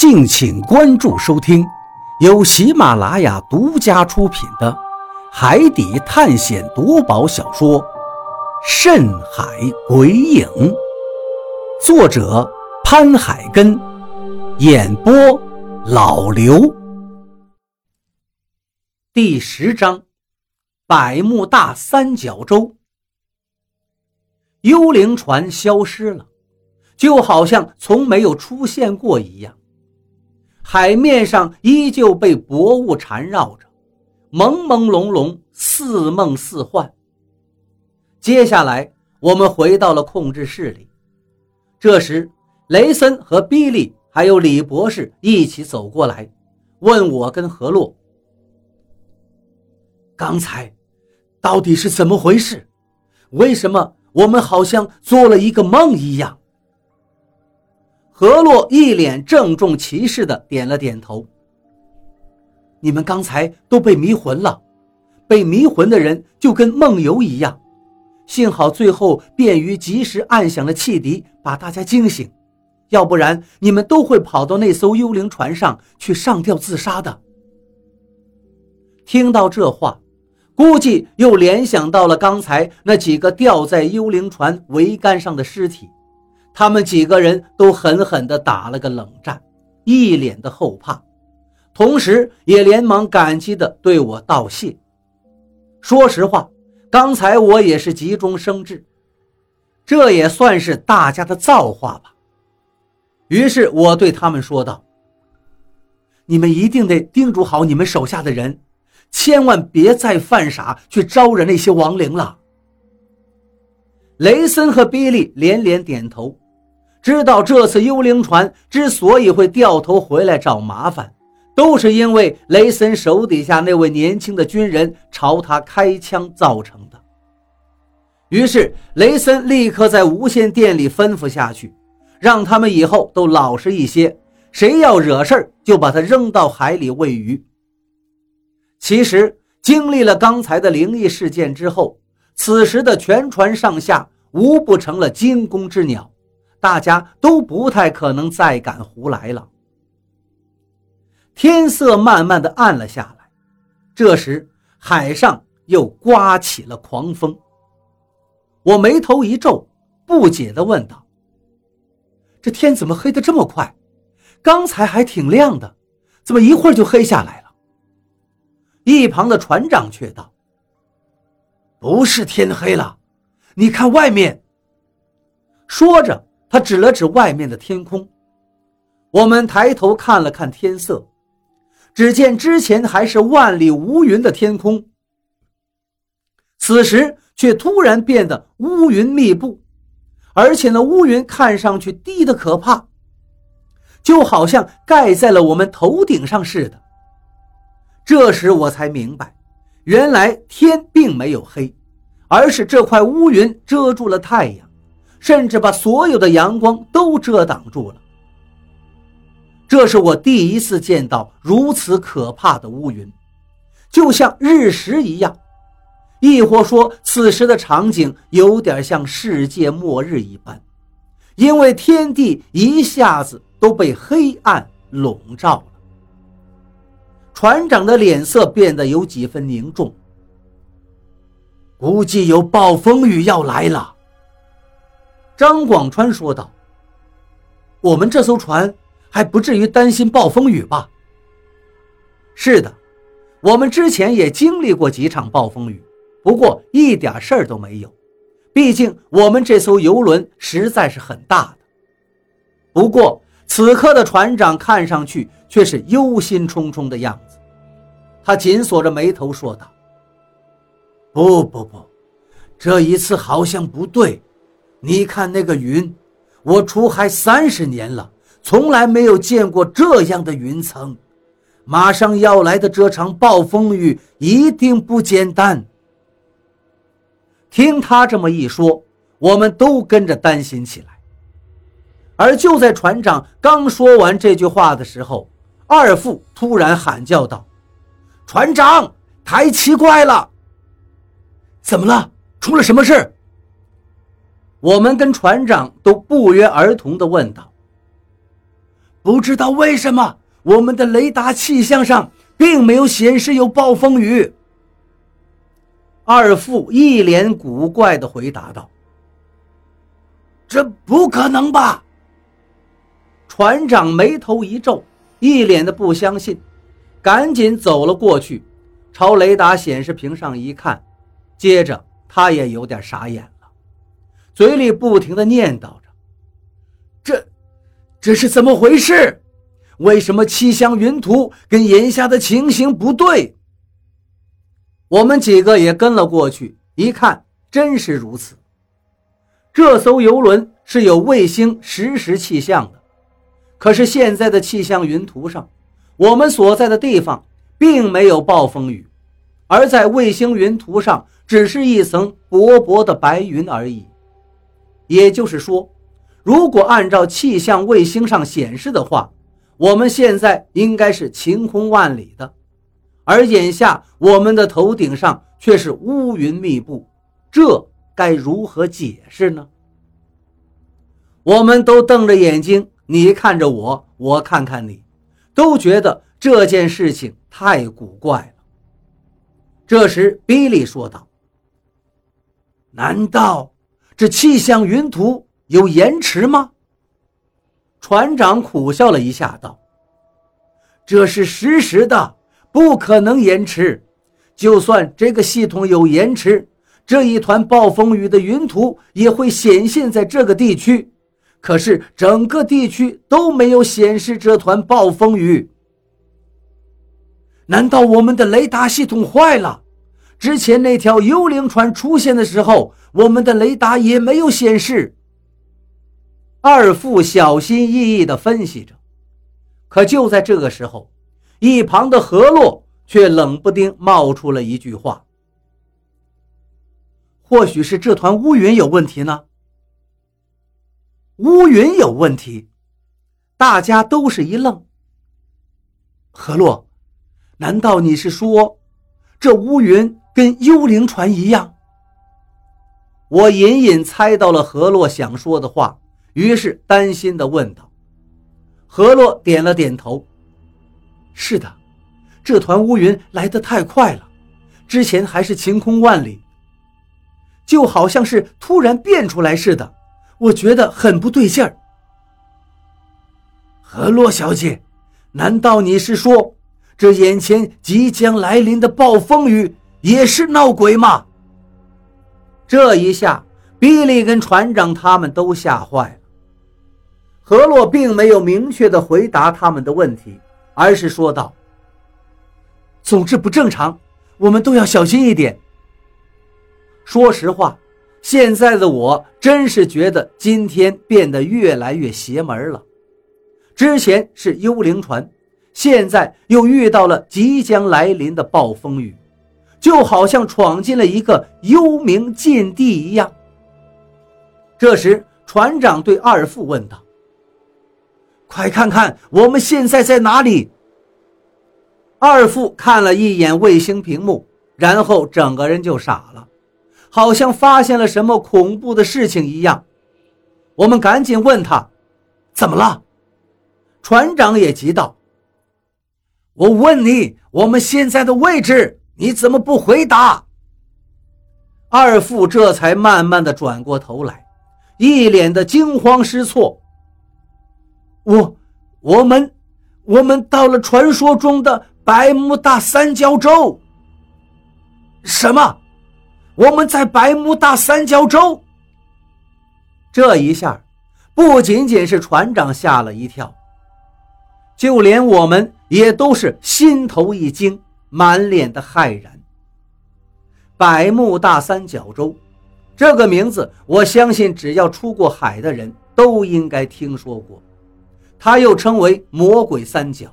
敬请关注收听，由喜马拉雅独家出品的《海底探险夺宝小说》《深海鬼影》，作者潘海根，演播老刘。第十章：百慕大三角洲。幽灵船消失了，就好像从没有出现过一样。海面上依旧被薄雾缠绕着，朦朦胧胧，似梦似幻。接下来，我们回到了控制室里。这时，雷森和比利还有李博士一起走过来，问我跟何洛：“刚才到底是怎么回事？为什么我们好像做了一个梦一样？”何洛一脸郑重其事的点了点头。你们刚才都被迷魂了，被迷魂的人就跟梦游一样。幸好最后便于及时按响了汽笛，把大家惊醒，要不然你们都会跑到那艘幽灵船上去上吊自杀的。听到这话，估计又联想到了刚才那几个吊在幽灵船桅杆上的尸体。他们几个人都狠狠地打了个冷战，一脸的后怕，同时也连忙感激地对我道谢。说实话，刚才我也是急中生智，这也算是大家的造化吧。于是我对他们说道：“你们一定得叮嘱好你们手下的人，千万别再犯傻去招惹那些亡灵了。”雷森和比利连连点头。知道这次幽灵船之所以会掉头回来找麻烦，都是因为雷森手底下那位年轻的军人朝他开枪造成的。于是雷森立刻在无线电里吩咐下去，让他们以后都老实一些，谁要惹事就把他扔到海里喂鱼。其实经历了刚才的灵异事件之后，此时的全船上下无不成了惊弓之鸟。大家都不太可能再敢胡来了。天色慢慢的暗了下来，这时海上又刮起了狂风。我眉头一皱，不解的问道：“这天怎么黑的这么快？刚才还挺亮的，怎么一会儿就黑下来了？”一旁的船长却道：“不是天黑了，你看外面。”说着。他指了指外面的天空，我们抬头看了看天色，只见之前还是万里无云的天空，此时却突然变得乌云密布，而且那乌云看上去低得可怕，就好像盖在了我们头顶上似的。这时我才明白，原来天并没有黑，而是这块乌云遮住了太阳。甚至把所有的阳光都遮挡住了。这是我第一次见到如此可怕的乌云，就像日食一样，亦或说此时的场景有点像世界末日一般，因为天地一下子都被黑暗笼罩了。船长的脸色变得有几分凝重，估计有暴风雨要来了。张广川说道：“我们这艘船还不至于担心暴风雨吧？”“是的，我们之前也经历过几场暴风雨，不过一点事儿都没有。毕竟我们这艘游轮实在是很大的。”不过此刻的船长看上去却是忧心忡忡的样子，他紧锁着眉头说道：“不不不，这一次好像不对。”你看那个云，我出海三十年了，从来没有见过这样的云层。马上要来的这场暴风雨一定不简单。听他这么一说，我们都跟着担心起来。而就在船长刚说完这句话的时候，二副突然喊叫道：“船长，太奇怪了！怎么了？出了什么事？”我们跟船长都不约而同地问道：“不知道为什么我们的雷达气象上并没有显示有暴风雨。二副一脸古怪的回答道：“这不可能吧？”船长眉头一皱，一脸的不相信，赶紧走了过去，朝雷达显示屏上一看，接着他也有点傻眼了，嘴里不停的念叨着：“这，这是怎么回事？为什么气象云图跟眼下的情形不对？”我们几个也跟了过去，一看，真是如此。这艘游轮是有卫星实时气象的。可是现在的气象云图上，我们所在的地方并没有暴风雨，而在卫星云图上只是一层薄薄的白云而已。也就是说，如果按照气象卫星上显示的话，我们现在应该是晴空万里的，而眼下我们的头顶上却是乌云密布，这该如何解释呢？我们都瞪着眼睛。你看着我，我看看你，都觉得这件事情太古怪了。这时，比利说道：“难道这气象云图有延迟吗？”船长苦笑了一下，道：“这是实时的，不可能延迟。就算这个系统有延迟，这一团暴风雨的云图也会显现在这个地区。”可是整个地区都没有显示这团暴风雨，难道我们的雷达系统坏了？之前那条幽灵船出现的时候，我们的雷达也没有显示。二副小心翼翼地分析着，可就在这个时候，一旁的何洛却冷不丁冒出了一句话：“或许是这团乌云有问题呢。”乌云有问题，大家都是一愣。何洛，难道你是说，这乌云跟幽灵船一样？我隐隐猜到了何洛想说的话，于是担心的问道。何洛点了点头：“是的，这团乌云来得太快了，之前还是晴空万里，就好像是突然变出来似的。”我觉得很不对劲儿。何洛小姐，难道你是说，这眼前即将来临的暴风雨也是闹鬼吗？这一下，比利跟船长他们都吓坏了。何洛并没有明确的回答他们的问题，而是说道：“总之不正常，我们都要小心一点。”说实话。现在的我真是觉得今天变得越来越邪门了。之前是幽灵船，现在又遇到了即将来临的暴风雨，就好像闯进了一个幽冥禁地一样。这时，船长对二副问道：“快看看我们现在在哪里？”二副看了一眼卫星屏幕，然后整个人就傻了。好像发现了什么恐怖的事情一样，我们赶紧问他：“怎么了？”船长也急道：“我问你，我们现在的位置，你怎么不回答？”二副这才慢慢的转过头来，一脸的惊慌失措：“我，我们，我们到了传说中的百慕大三角洲。”什么？我们在百慕大三角洲，这一下不仅仅是船长吓了一跳，就连我们也都是心头一惊，满脸的骇然。百慕大三角洲这个名字，我相信只要出过海的人都应该听说过。它又称为魔鬼三角，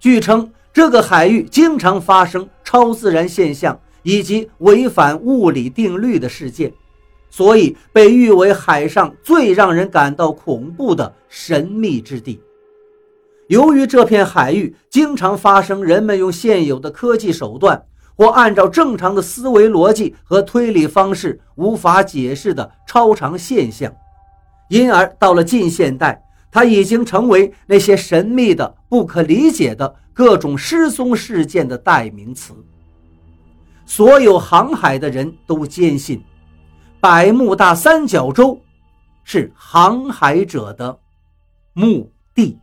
据称这个海域经常发生超自然现象。以及违反物理定律的事件，所以被誉为海上最让人感到恐怖的神秘之地。由于这片海域经常发生人们用现有的科技手段或按照正常的思维逻辑和推理方式无法解释的超常现象，因而到了近现代，它已经成为那些神秘的、不可理解的各种失踪事件的代名词。所有航海的人都坚信，百慕大三角洲是航海者的墓地。